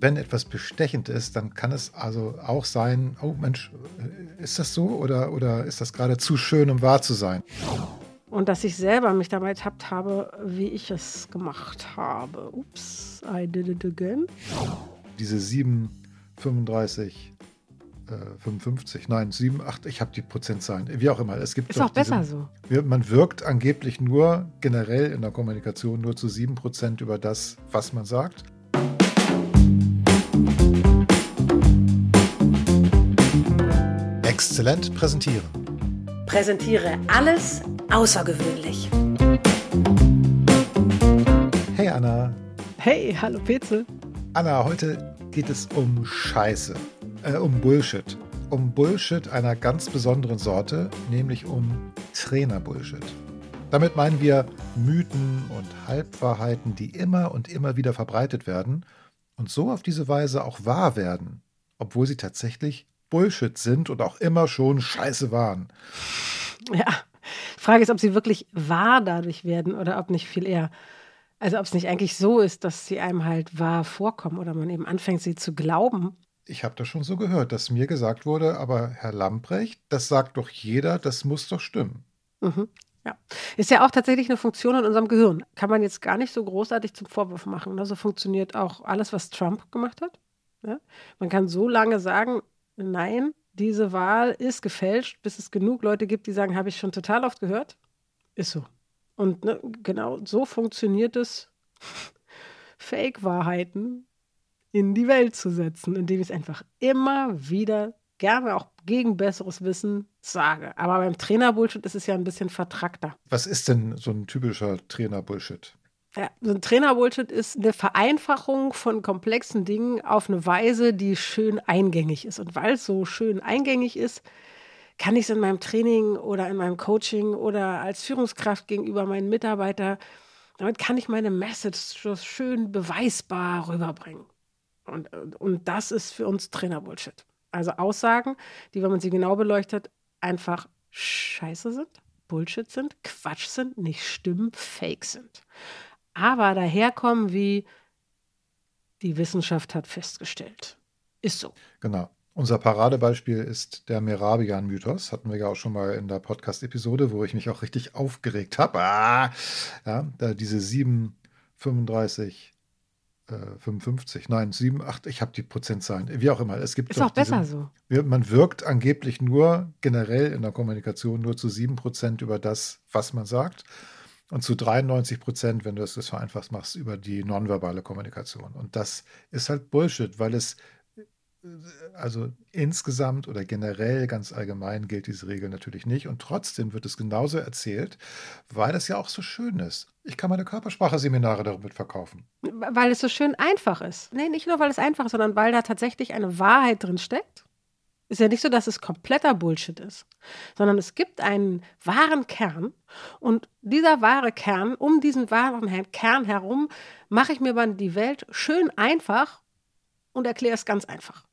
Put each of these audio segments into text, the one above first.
wenn etwas bestechend ist, dann kann es also auch sein, oh Mensch, äh, ist das so oder, oder ist das gerade zu schön, um wahr zu sein? Und dass ich selber mich dabei ertappt habe, wie ich es gemacht habe. Ups, I did it again. Diese 7, 35, äh, 55, nein, 7, 8, ich habe die Prozentzahlen, wie auch immer. Es gibt ist auch besser so. Man wirkt angeblich nur generell in der Kommunikation nur zu 7 Prozent über das, was man sagt. Exzellent präsentieren. Präsentiere alles außergewöhnlich. Hey Anna. Hey, hallo Petzel. Anna, heute geht es um Scheiße, äh, um Bullshit. Um Bullshit einer ganz besonderen Sorte, nämlich um Trainer-Bullshit. Damit meinen wir Mythen und Halbwahrheiten, die immer und immer wieder verbreitet werden und so auf diese Weise auch wahr werden, obwohl sie tatsächlich Bullshit sind und auch immer schon scheiße waren. Ja, Frage ist, ob sie wirklich wahr dadurch werden oder ob nicht viel eher, also ob es nicht eigentlich so ist, dass sie einem halt wahr vorkommen oder man eben anfängt, sie zu glauben. Ich habe das schon so gehört, dass mir gesagt wurde, aber Herr Lamprecht, das sagt doch jeder, das muss doch stimmen. Mhm. Ja, ist ja auch tatsächlich eine Funktion in unserem Gehirn. Kann man jetzt gar nicht so großartig zum Vorwurf machen. Ne? So funktioniert auch alles, was Trump gemacht hat. Ja? Man kann so lange sagen, nein, diese Wahl ist gefälscht, bis es genug Leute gibt, die sagen, habe ich schon total oft gehört. Ist so. Und ne, genau so funktioniert es, Fake-Wahrheiten in die Welt zu setzen, indem ich es einfach immer wieder gerne auch gegen besseres Wissen sage. Aber beim Trainer-Bullshit ist es ja ein bisschen vertrackter. Was ist denn so ein typischer Trainer-Bullshit? Ja, so ein Trainer-Bullshit ist eine Vereinfachung von komplexen Dingen auf eine Weise, die schön eingängig ist. Und weil es so schön eingängig ist, kann ich es in meinem Training oder in meinem Coaching oder als Führungskraft gegenüber meinen Mitarbeitern, damit kann ich meine Message so schön beweisbar rüberbringen. Und, und das ist für uns Trainer-Bullshit. Also Aussagen, die, wenn man sie genau beleuchtet, einfach scheiße sind, Bullshit sind, Quatsch sind, nicht stimmen, fake sind aber daherkommen wie die Wissenschaft hat festgestellt. Ist so. Genau. Unser Paradebeispiel ist der Merabian-Mythos. Hatten wir ja auch schon mal in der Podcast-Episode, wo ich mich auch richtig aufgeregt habe. Ah, ja, da diese 7, 35, äh, 55, nein, 7, 8, ich habe die Prozentzahlen, wie auch immer. Es gibt ist auch besser so. Man wirkt angeblich nur generell in der Kommunikation nur zu 7 Prozent über das, was man sagt und zu 93 Prozent, wenn du es das vereinfacht machst, über die nonverbale Kommunikation. Und das ist halt Bullshit, weil es äh, also insgesamt oder generell ganz allgemein gilt diese Regel natürlich nicht. Und trotzdem wird es genauso erzählt, weil es ja auch so schön ist. Ich kann meine Körpersprache-Seminare damit verkaufen. Weil es so schön einfach ist. Nee, nicht nur, weil es einfach ist, sondern weil da tatsächlich eine Wahrheit drin steckt ist ja nicht so, dass es kompletter Bullshit ist, sondern es gibt einen wahren Kern und dieser wahre Kern, um diesen wahren Kern herum, mache ich mir dann die Welt schön einfach und erkläre es ganz einfach.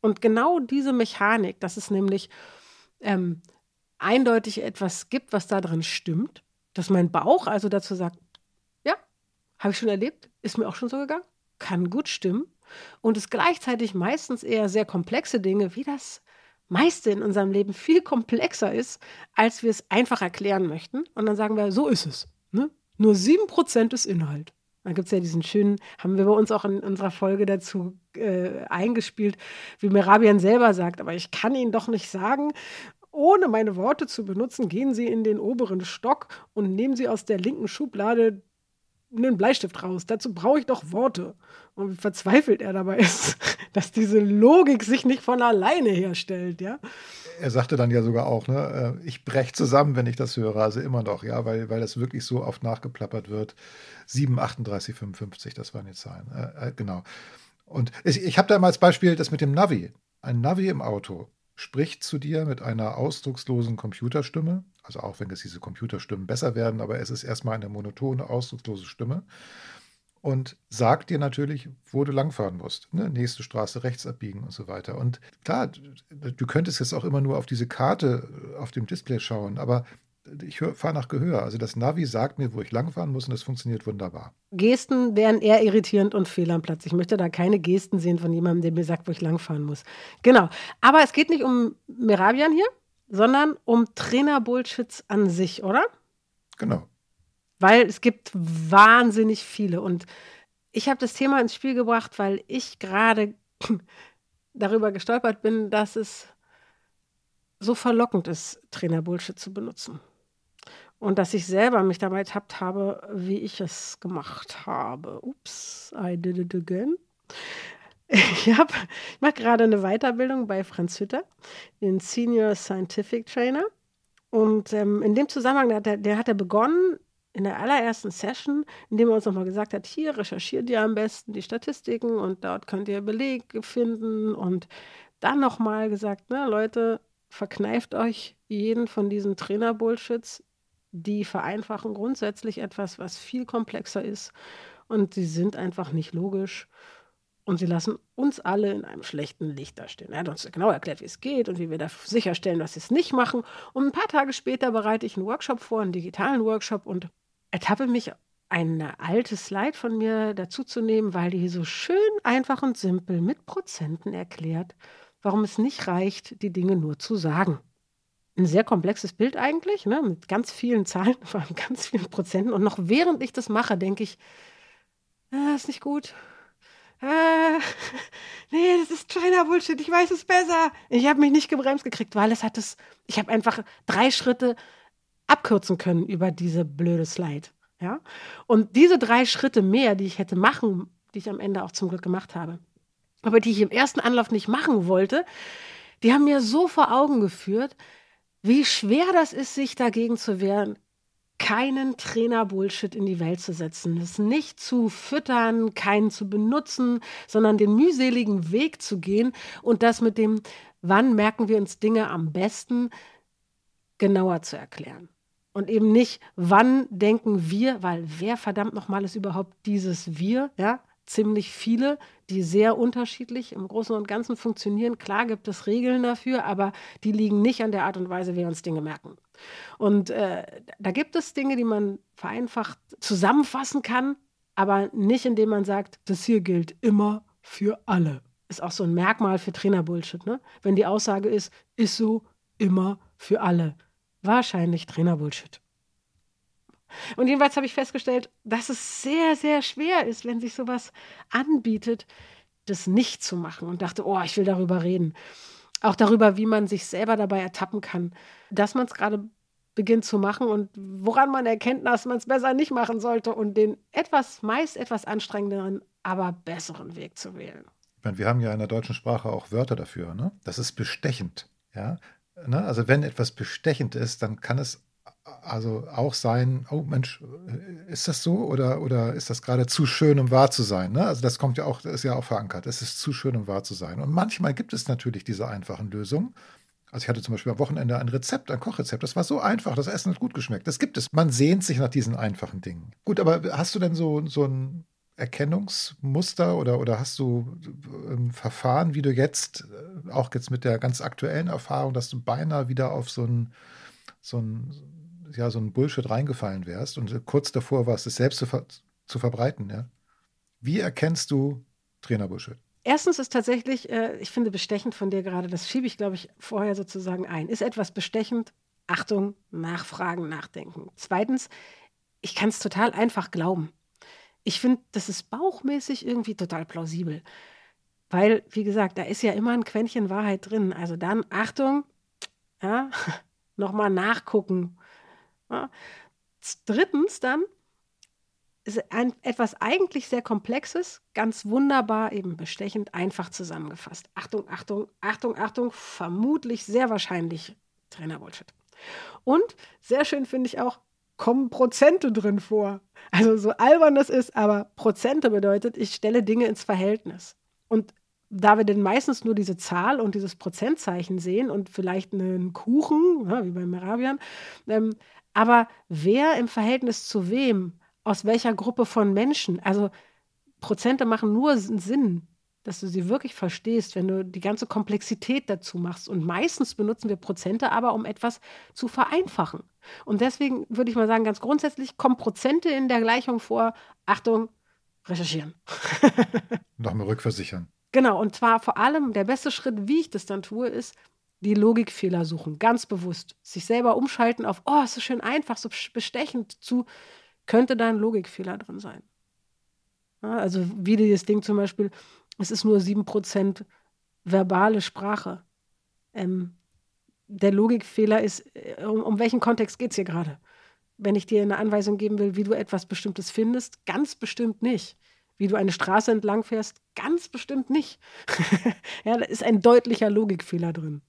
Und genau diese Mechanik, dass es nämlich ähm, eindeutig etwas gibt, was da drin stimmt, dass mein Bauch also dazu sagt, ja, habe ich schon erlebt, ist mir auch schon so gegangen, kann gut stimmen und es gleichzeitig meistens eher sehr komplexe Dinge, wie das meiste in unserem Leben viel komplexer ist, als wir es einfach erklären möchten. Und dann sagen wir, so ist es. Ne? Nur 7% ist Inhalt. Dann gibt es ja diesen schönen, haben wir bei uns auch in unserer Folge dazu äh, eingespielt, wie Merabian selber sagt, aber ich kann Ihnen doch nicht sagen, ohne meine Worte zu benutzen, gehen Sie in den oberen Stock und nehmen Sie aus der linken Schublade einen Bleistift raus. Dazu brauche ich doch Worte. Und wie verzweifelt er dabei ist, dass diese Logik sich nicht von alleine herstellt, ja. Er sagte dann ja sogar auch, ne, äh, ich breche zusammen, wenn ich das höre, also immer noch, ja, weil, weil das wirklich so oft nachgeplappert wird. 7, 38, 55, das waren die Zahlen. Äh, äh, genau. Und ich, ich habe da mal als Beispiel das mit dem Navi. Ein Navi im Auto spricht zu dir mit einer ausdruckslosen Computerstimme, also auch wenn es diese Computerstimmen besser werden, aber es ist erstmal eine monotone, ausdruckslose Stimme und sagt dir natürlich, wo du langfahren musst. Ne? Nächste Straße rechts abbiegen und so weiter. Und klar, du könntest jetzt auch immer nur auf diese Karte auf dem Display schauen, aber ich fahre nach Gehör. Also das Navi sagt mir, wo ich langfahren muss und das funktioniert wunderbar. Gesten wären eher irritierend und fehl am Platz. Ich möchte da keine Gesten sehen von jemandem, der mir sagt, wo ich langfahren muss. Genau. Aber es geht nicht um Merabian hier, sondern um Trainer-Bullshits an sich, oder? Genau. Weil es gibt wahnsinnig viele. Und ich habe das Thema ins Spiel gebracht, weil ich gerade darüber gestolpert bin, dass es so verlockend ist, Trainer-Bullshit zu benutzen. Und dass ich selber mich dabei ertappt habe, wie ich es gemacht habe. Ups, I did it again. Ich, ich mache gerade eine Weiterbildung bei Franz Hütter, den Senior Scientific Trainer. Und ähm, in dem Zusammenhang, der, der, der hat er begonnen, in der allerersten Session, indem er uns nochmal gesagt hat, hier recherchiert ihr am besten die Statistiken und dort könnt ihr Belege finden und dann nochmal gesagt, ne, Leute, verkneift euch jeden von diesen Trainer-Bullshits, die vereinfachen grundsätzlich etwas, was viel komplexer ist und sie sind einfach nicht logisch und sie lassen uns alle in einem schlechten Licht dastehen. Er hat uns genau erklärt, wie es geht und wie wir da sicherstellen, dass sie es nicht machen. Und ein paar Tage später bereite ich einen Workshop vor, einen digitalen Workshop und ertappe mich, eine alte Slide von mir dazuzunehmen, weil die so schön einfach und simpel mit Prozenten erklärt, warum es nicht reicht, die Dinge nur zu sagen. Ein sehr komplexes Bild eigentlich, ne, mit ganz vielen Zahlen, vor allem ganz vielen Prozenten. Und noch während ich das mache, denke ich, ah, ist nicht gut. Ah, nee, das ist China Bullshit, ich weiß es besser. Ich habe mich nicht gebremst gekriegt, weil es hat es, ich habe einfach drei Schritte abkürzen können über diese blöde Slide. Ja? Und diese drei Schritte mehr, die ich hätte machen, die ich am Ende auch zum Glück gemacht habe, aber die ich im ersten Anlauf nicht machen wollte, die haben mir so vor Augen geführt, wie schwer das ist, sich dagegen zu wehren, keinen Trainer-Bullshit in die Welt zu setzen, es nicht zu füttern, keinen zu benutzen, sondern den mühseligen Weg zu gehen und das mit dem, wann merken wir uns Dinge am besten, genauer zu erklären. Und eben nicht, wann denken wir, weil wer verdammt nochmal ist überhaupt dieses Wir, ja? Ziemlich viele, die sehr unterschiedlich im Großen und Ganzen funktionieren. Klar gibt es Regeln dafür, aber die liegen nicht an der Art und Weise, wie wir uns Dinge merken. Und äh, da gibt es Dinge, die man vereinfacht zusammenfassen kann, aber nicht indem man sagt, das hier gilt immer für alle. Ist auch so ein Merkmal für Trainerbullshit, ne? Wenn die Aussage ist, ist so immer für alle. Wahrscheinlich Trainerbullshit. Und jedenfalls habe ich festgestellt, dass es sehr, sehr schwer ist, wenn sich sowas anbietet, das nicht zu machen. Und dachte, oh, ich will darüber reden. Auch darüber, wie man sich selber dabei ertappen kann, dass man es gerade beginnt zu machen und woran man erkennt, dass man es besser nicht machen sollte und den etwas, meist etwas anstrengenderen, aber besseren Weg zu wählen. Ich meine, wir haben ja in der deutschen Sprache auch Wörter dafür. Ne? Das ist bestechend. Ja? Ne? Also wenn etwas bestechend ist, dann kann es also auch sein, oh Mensch, ist das so oder, oder ist das gerade zu schön, um wahr zu sein? Ne? Also das kommt ja auch, ist ja auch verankert. Es ist zu schön, um wahr zu sein. Und manchmal gibt es natürlich diese einfachen Lösungen. Also ich hatte zum Beispiel am Wochenende ein Rezept, ein Kochrezept. Das war so einfach, das Essen hat gut geschmeckt. Das gibt es. Man sehnt sich nach diesen einfachen Dingen. Gut, aber hast du denn so, so ein Erkennungsmuster oder, oder hast du ein ähm, Verfahren, wie du jetzt, äh, auch jetzt mit der ganz aktuellen Erfahrung, dass du beinahe wieder auf so ein, so ein, ja, so ein Bullshit reingefallen wärst und kurz davor warst, es selbst zu, ver zu verbreiten, ja? Wie erkennst du Trainer-Bullshit? Erstens ist tatsächlich, äh, ich finde bestechend von dir gerade, das schiebe ich, glaube ich, vorher sozusagen ein. Ist etwas bestechend? Achtung, nachfragen, nachdenken. Zweitens, ich kann es total einfach glauben ich finde, das ist bauchmäßig irgendwie total plausibel. Weil, wie gesagt, da ist ja immer ein Quäntchen Wahrheit drin. Also dann, Achtung, ja, nochmal nachgucken. Ja. Drittens dann, ist ein, etwas eigentlich sehr Komplexes, ganz wunderbar, eben bestechend, einfach zusammengefasst. Achtung, Achtung, Achtung, Achtung, vermutlich sehr wahrscheinlich Trainer-Bullshit. Und sehr schön finde ich auch, kommen Prozente drin vor. Also so albern das ist, aber Prozente bedeutet, ich stelle Dinge ins Verhältnis. Und da wir denn meistens nur diese Zahl und dieses Prozentzeichen sehen und vielleicht einen Kuchen, ja, wie beim Merabian, ähm, aber wer im Verhältnis zu wem, aus welcher Gruppe von Menschen, also Prozente machen nur Sinn, dass du sie wirklich verstehst, wenn du die ganze Komplexität dazu machst. Und meistens benutzen wir Prozente aber, um etwas zu vereinfachen. Und deswegen würde ich mal sagen, ganz grundsätzlich kommen Prozente in der Gleichung vor. Achtung, recherchieren. Nochmal rückversichern. Genau, und zwar vor allem der beste Schritt, wie ich das dann tue, ist die Logikfehler suchen, ganz bewusst. Sich selber umschalten auf, oh, ist so schön einfach, so bestechend zu, könnte da ein Logikfehler drin sein. Ja, also wie dieses Ding zum Beispiel, es ist nur 7% verbale Sprache. Ähm, der Logikfehler ist, äh, um, um welchen Kontext geht es hier gerade? Wenn ich dir eine Anweisung geben will, wie du etwas Bestimmtes findest, ganz bestimmt nicht. Wie du eine Straße entlang fährst, ganz bestimmt nicht. ja, da ist ein deutlicher Logikfehler drin.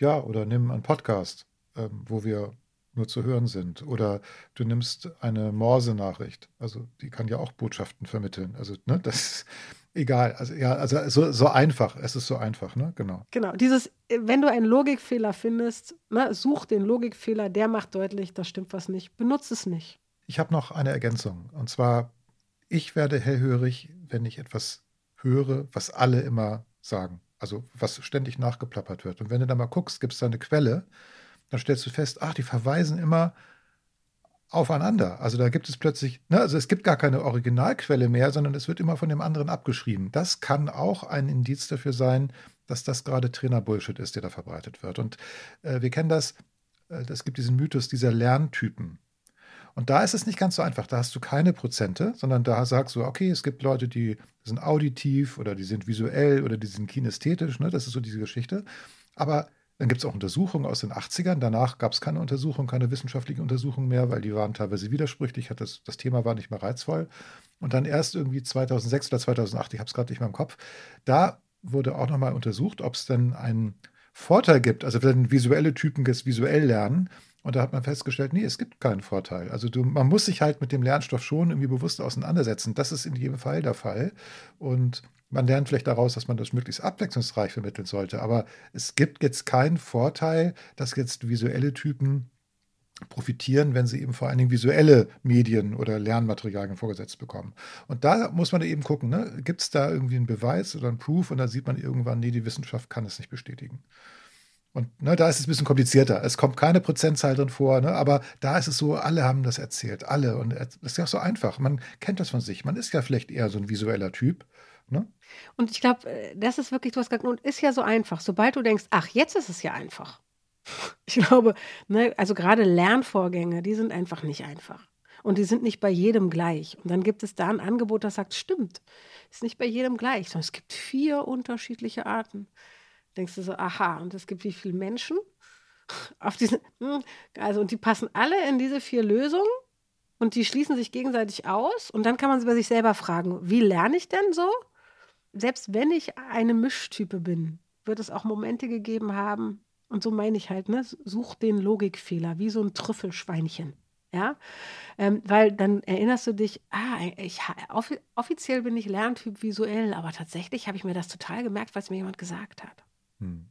Ja, oder nimm einen Podcast, ähm, wo wir nur zu hören sind. Oder du nimmst eine Morse-Nachricht. Also die kann ja auch Botschaften vermitteln. Also, ne, das ist egal. Also ja, also so, so einfach. Es ist so einfach, ne? Genau. Genau. Dieses, wenn du einen Logikfehler findest, ne, such den Logikfehler, der macht deutlich, da stimmt was nicht. Benutze es nicht. Ich habe noch eine Ergänzung. Und zwar, ich werde hellhörig, wenn ich etwas höre, was alle immer sagen. Also was ständig nachgeplappert wird. Und wenn du da mal guckst, gibt es da eine Quelle, dann stellst du fest, ach, die verweisen immer aufeinander. Also da gibt es plötzlich, ne, also es gibt gar keine Originalquelle mehr, sondern es wird immer von dem anderen abgeschrieben. Das kann auch ein Indiz dafür sein, dass das gerade Trainer-Bullshit ist, der da verbreitet wird. Und äh, wir kennen das, äh, es gibt diesen Mythos dieser Lerntypen. Und da ist es nicht ganz so einfach. Da hast du keine Prozente, sondern da sagst du, okay, es gibt Leute, die sind auditiv oder die sind visuell oder die sind kinästhetisch. Ne? Das ist so diese Geschichte. Aber dann gibt es auch Untersuchungen aus den 80ern. Danach gab es keine Untersuchungen, keine wissenschaftlichen Untersuchungen mehr, weil die waren teilweise widersprüchlich. Das, das Thema war nicht mehr reizvoll. Und dann erst irgendwie 2006 oder 2008, ich habe es gerade nicht mehr im Kopf, da wurde auch nochmal untersucht, ob es denn einen Vorteil gibt. Also wenn visuelle Typen jetzt visuell lernen, und da hat man festgestellt, nee, es gibt keinen Vorteil. Also du, man muss sich halt mit dem Lernstoff schon irgendwie bewusst auseinandersetzen. Das ist in jedem Fall der Fall. Und man lernt vielleicht daraus, dass man das möglichst abwechslungsreich vermitteln sollte. Aber es gibt jetzt keinen Vorteil, dass jetzt visuelle Typen profitieren, wenn sie eben vor allen Dingen visuelle Medien oder Lernmaterialien vorgesetzt bekommen. Und da muss man eben gucken, ne? gibt es da irgendwie einen Beweis oder einen Proof und da sieht man irgendwann, nee, die Wissenschaft kann es nicht bestätigen. Und ne, da ist es ein bisschen komplizierter. Es kommt keine Prozentzahl drin vor, ne, aber da ist es so, alle haben das erzählt, alle. Und es ist ja auch so einfach. Man kennt das von sich. Man ist ja vielleicht eher so ein visueller Typ. Ne? Und ich glaube, äh, das ist wirklich, du hast gesagt, und ist ja so einfach. Sobald du denkst, ach, jetzt ist es ja einfach. Ich glaube, ne, also gerade Lernvorgänge, die sind einfach nicht einfach. Und die sind nicht bei jedem gleich. Und dann gibt es da ein Angebot, das sagt, stimmt, ist nicht bei jedem gleich, sondern es gibt vier unterschiedliche Arten denkst du so, aha, und es gibt wie viele Menschen auf diesen, hm, also und die passen alle in diese vier Lösungen und die schließen sich gegenseitig aus und dann kann man bei sich selber fragen, wie lerne ich denn so? Selbst wenn ich eine Mischtype bin, wird es auch Momente gegeben haben, und so meine ich halt, ne, such den Logikfehler, wie so ein Trüffelschweinchen. Ja, ähm, weil dann erinnerst du dich, ah, ich, offiziell bin ich Lerntyp visuell, aber tatsächlich habe ich mir das total gemerkt, weil es mir jemand gesagt hat. Hm.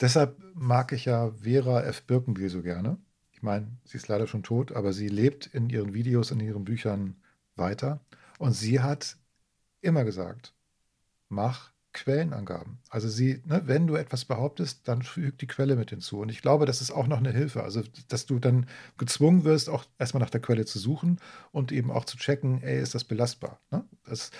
Deshalb mag ich ja Vera F. Birkenbiel so gerne. Ich meine, sie ist leider schon tot, aber sie lebt in ihren Videos, in ihren Büchern weiter. Und sie hat immer gesagt, mach Quellenangaben. Also sie, ne, wenn du etwas behauptest, dann füg die Quelle mit hinzu. Und ich glaube, das ist auch noch eine Hilfe. Also, dass du dann gezwungen wirst, auch erstmal nach der Quelle zu suchen und eben auch zu checken, ey, ist das belastbar? Ne? Das,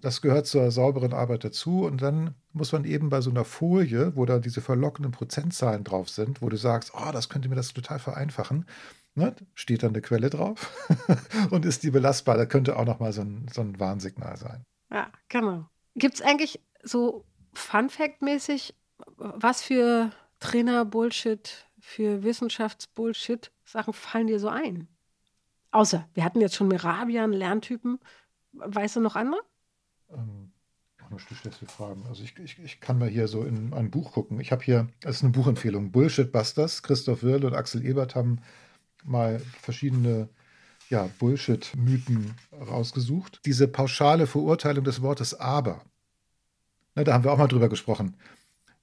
das gehört zur sauberen Arbeit dazu. Und dann muss man eben bei so einer Folie, wo da diese verlockenden Prozentzahlen drauf sind, wo du sagst, oh, das könnte mir das total vereinfachen, ne? steht dann eine Quelle drauf und ist die belastbar. Da könnte auch noch mal so ein, so ein Warnsignal sein. Ja, genau. Gibt es eigentlich so Fun Fact-mäßig, was für Trainer-Bullshit, für Wissenschafts-Bullshit-Sachen fallen dir so ein? Außer, wir hatten jetzt schon Merabian, Lerntypen. Weißt du noch andere? Ähm, du stellst mir Fragen. Also ich, ich, ich kann mal hier so in ein Buch gucken. Ich habe hier, das ist eine Buchempfehlung, Bullshit Busters. Christoph Wirl und Axel Ebert haben mal verschiedene ja, Bullshit-Mythen rausgesucht. Diese pauschale Verurteilung des Wortes aber Ne, da haben wir auch mal drüber gesprochen.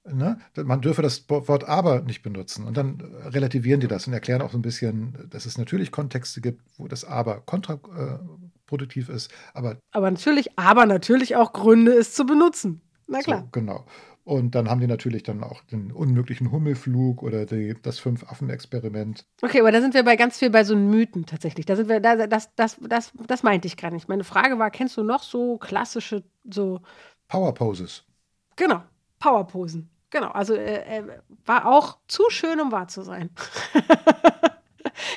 Ne? Man dürfe das Wort aber nicht benutzen. Und dann relativieren die das und erklären auch so ein bisschen, dass es natürlich Kontexte gibt, wo das aber kontraproduktiv ist. Aber, aber natürlich, aber natürlich auch Gründe, es zu benutzen. Na klar. So, genau. Und dann haben die natürlich dann auch den unmöglichen Hummelflug oder die, das Fünf-Affen-Experiment. Okay, aber da sind wir bei ganz viel bei so Mythen tatsächlich. Da sind wir, da, das, das, das, das meinte ich gar nicht. Meine Frage war, kennst du noch so klassische, so. Power Poses. Genau, Powerposen. Genau, also äh, war auch zu schön, um wahr zu sein.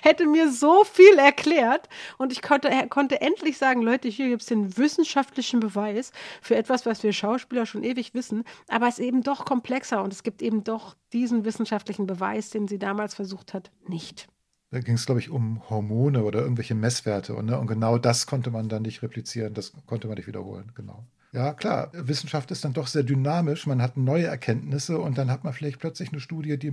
hätte mir so viel erklärt und ich konnte, konnte endlich sagen, Leute, hier gibt es den wissenschaftlichen Beweis für etwas, was wir Schauspieler schon ewig wissen, aber es ist eben doch komplexer und es gibt eben doch diesen wissenschaftlichen Beweis, den sie damals versucht hat, nicht. Da ging es, glaube ich, um Hormone oder irgendwelche Messwerte. Und, ne, und genau das konnte man dann nicht replizieren, das konnte man nicht wiederholen, genau. Ja, klar, Wissenschaft ist dann doch sehr dynamisch. Man hat neue Erkenntnisse und dann hat man vielleicht plötzlich eine Studie, die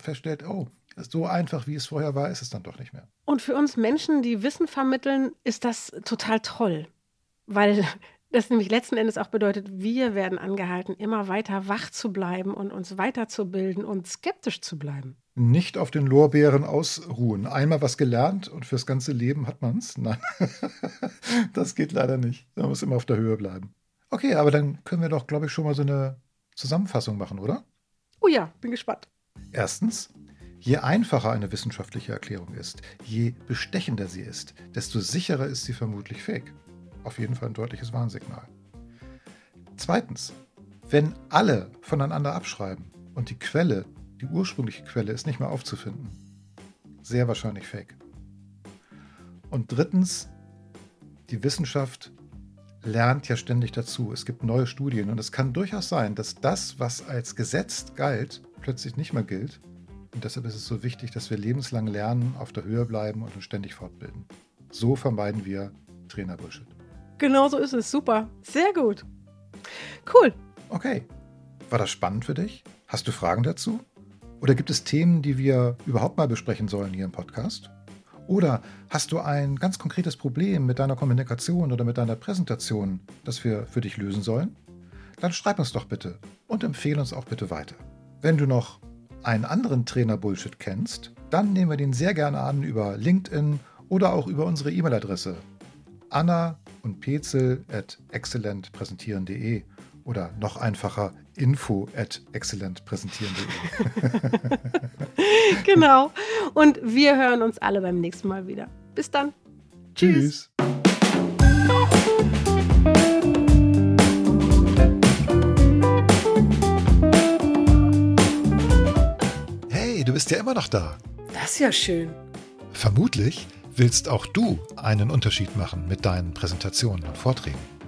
feststellt, oh, so einfach wie es vorher war, ist es dann doch nicht mehr. Und für uns Menschen, die Wissen vermitteln, ist das total toll, weil das nämlich letzten Endes auch bedeutet, wir werden angehalten, immer weiter wach zu bleiben und uns weiterzubilden und skeptisch zu bleiben. Nicht auf den Lorbeeren ausruhen. Einmal was gelernt und fürs ganze Leben hat man es. Nein, das geht leider nicht. Man muss immer auf der Höhe bleiben. Okay, aber dann können wir doch, glaube ich, schon mal so eine Zusammenfassung machen, oder? Oh ja, bin gespannt. Erstens, je einfacher eine wissenschaftliche Erklärung ist, je bestechender sie ist, desto sicherer ist sie vermutlich fake. Auf jeden Fall ein deutliches Warnsignal. Zweitens, wenn alle voneinander abschreiben und die Quelle, die ursprüngliche Quelle, ist nicht mehr aufzufinden, sehr wahrscheinlich fake. Und drittens, die Wissenschaft lernt ja ständig dazu. Es gibt neue Studien und es kann durchaus sein, dass das, was als Gesetz galt, plötzlich nicht mehr gilt. Und deshalb ist es so wichtig, dass wir lebenslang lernen, auf der Höhe bleiben und uns ständig fortbilden. So vermeiden wir Trainer-Bullshit. Genau so ist es. Super. Sehr gut. Cool. Okay. War das spannend für dich? Hast du Fragen dazu? Oder gibt es Themen, die wir überhaupt mal besprechen sollen hier im Podcast? Oder hast du ein ganz konkretes Problem mit deiner Kommunikation oder mit deiner Präsentation, das wir für dich lösen sollen? Dann schreib uns doch bitte und empfehle uns auch bitte weiter. Wenn du noch einen anderen Trainer-Bullshit kennst, dann nehmen wir den sehr gerne an über LinkedIn oder auch über unsere E-Mail-Adresse anna und pezel at excellentpräsentieren.de oder noch einfacher info at excellentpräsentieren.de. genau. Und wir hören uns alle beim nächsten Mal wieder. Bis dann. Tschüss. Hey, du bist ja immer noch da. Das ist ja schön. Vermutlich willst auch du einen Unterschied machen mit deinen Präsentationen und Vorträgen.